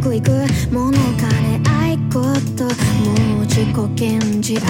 くいくものかね合と。もう自己顕示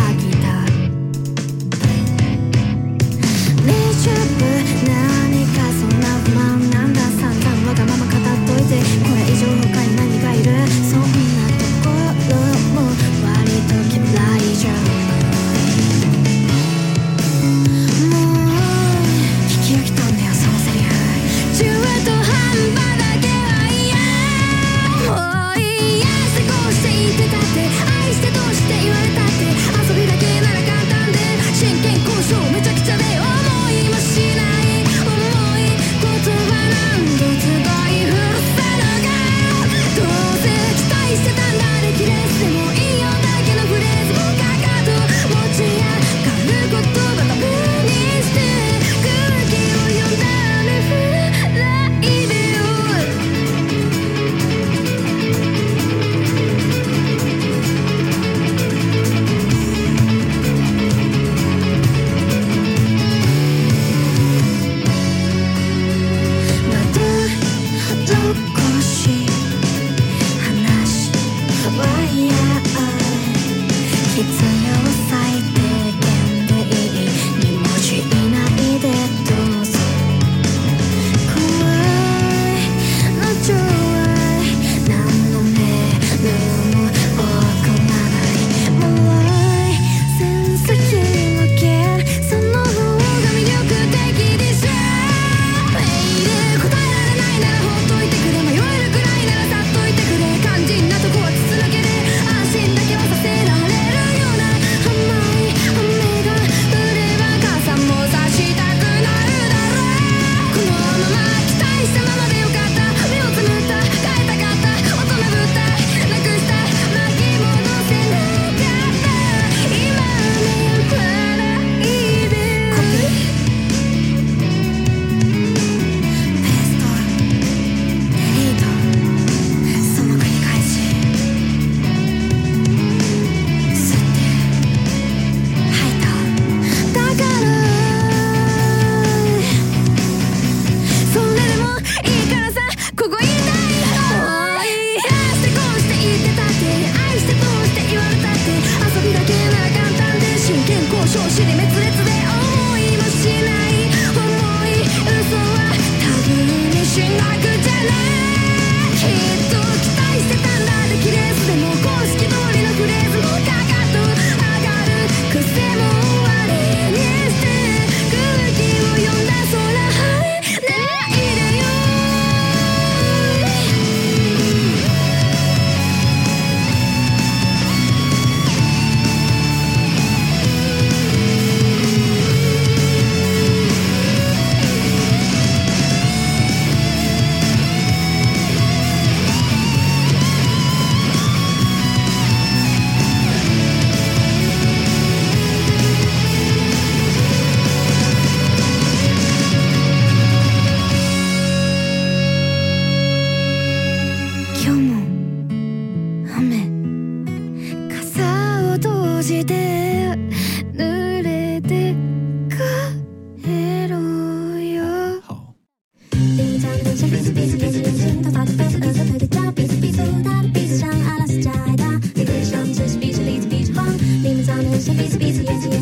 busy, busy, busy.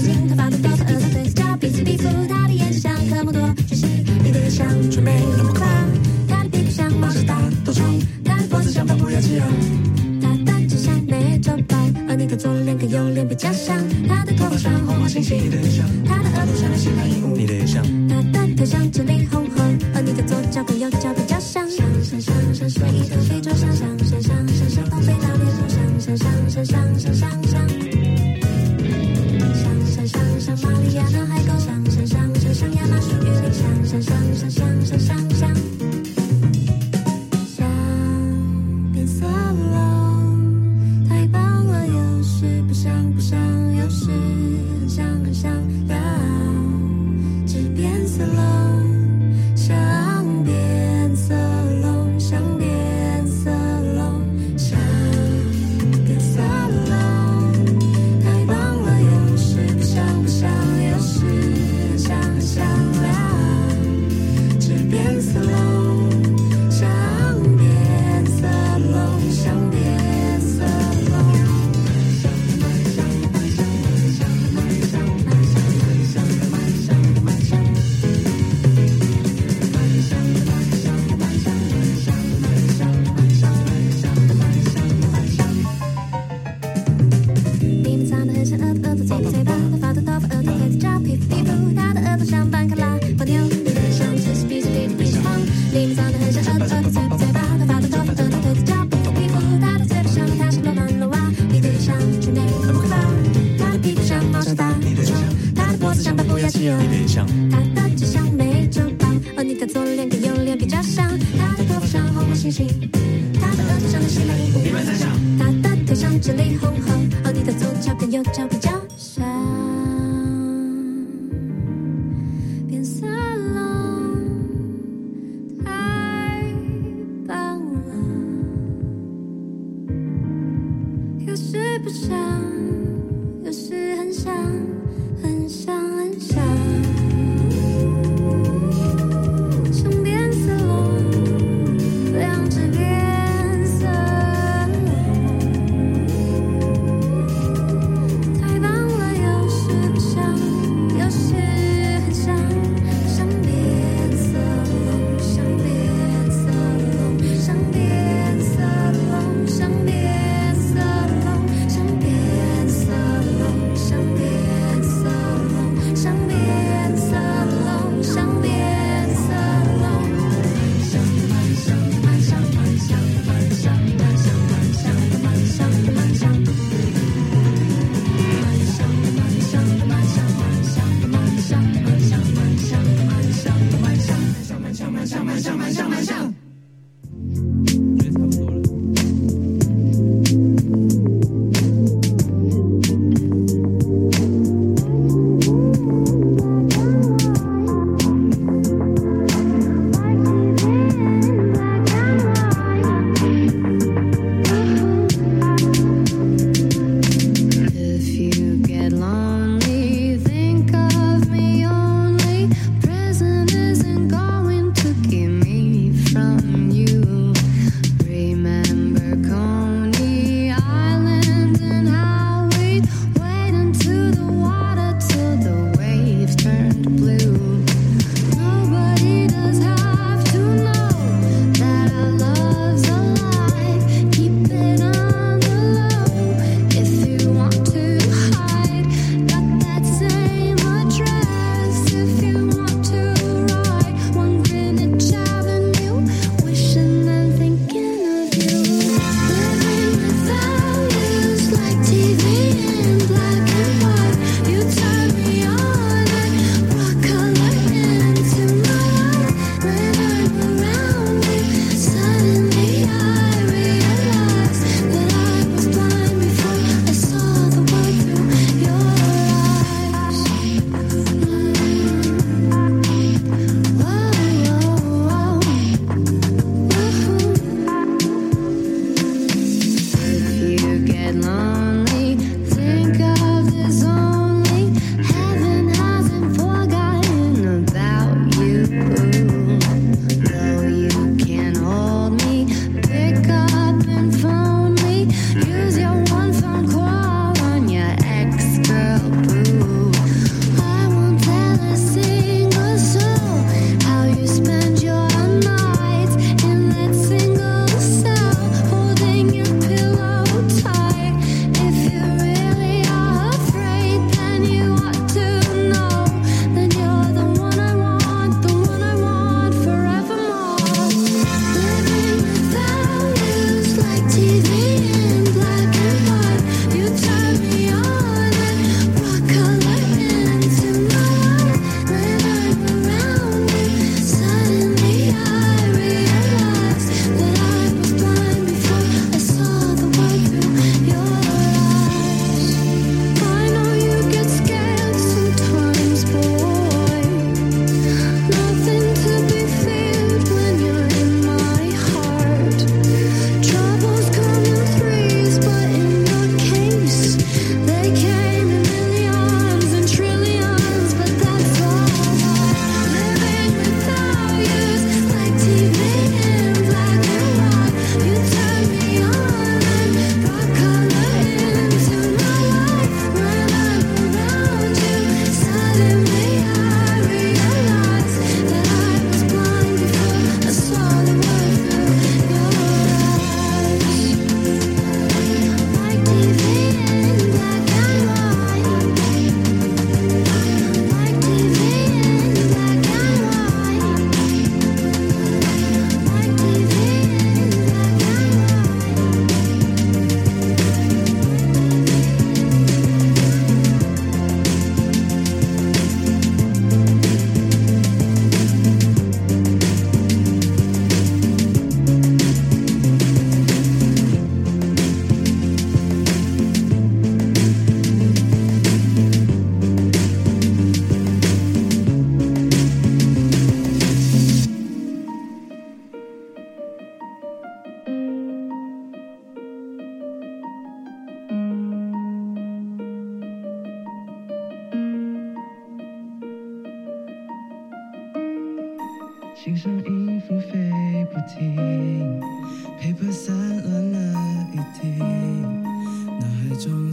jumpy, jumpy.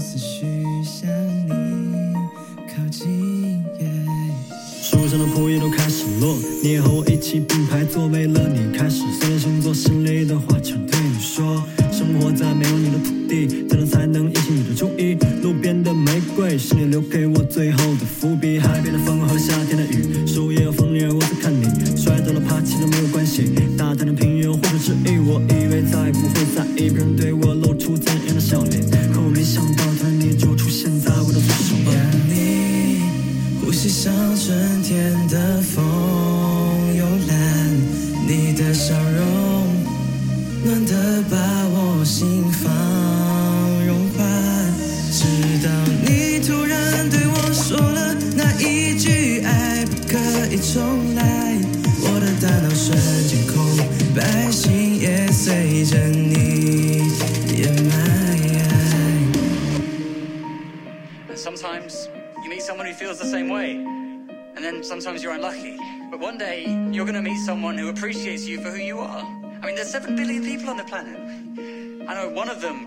思绪向你靠近。树上的枯叶都开始落，你也和我一起并排坐，为了你开始所有星座，心里的话全对你说。生活在没有你的土地，怎样才能引起你的注意？路边的玫瑰是你留给我最后的伏笔，海边的风和夏天的雨，的笑容暖得把我心房融化。直到你突然对我说了那一句爱不可以重来，我的大脑瞬间空白，心也随着你掩埋。And sometimes you meet someone who feels the same way. And then sometimes you're unlucky. But one day you're going to meet someone who appreciates you for who you are. I mean, there's 7 billion people on the planet. I know one of them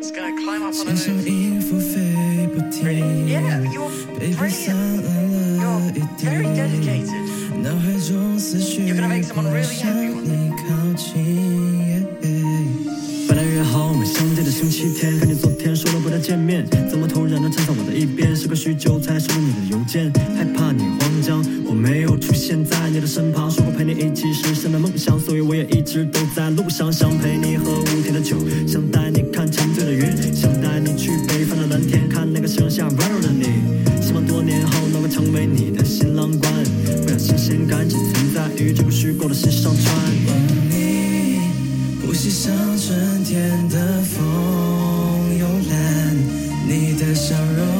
is going to climb up on 心上 the moon. 音符飞不 Really? 停， Yeah, you're 背包散 brilliant. 乱了 You're 一 very 地， dedicated. 脑海中思绪 You're gonna make someone 不 really 向 happy one day. 你靠近。本来约好我们相见的星期天，可你昨天说了不再 见面，怎么突然的站在我的一边？时隔许久才收到你的邮件，害怕你慌张，我没有出现在你的身旁，说过陪你一起实现的梦想，所以我也一直都在路上，想陪你和我笑容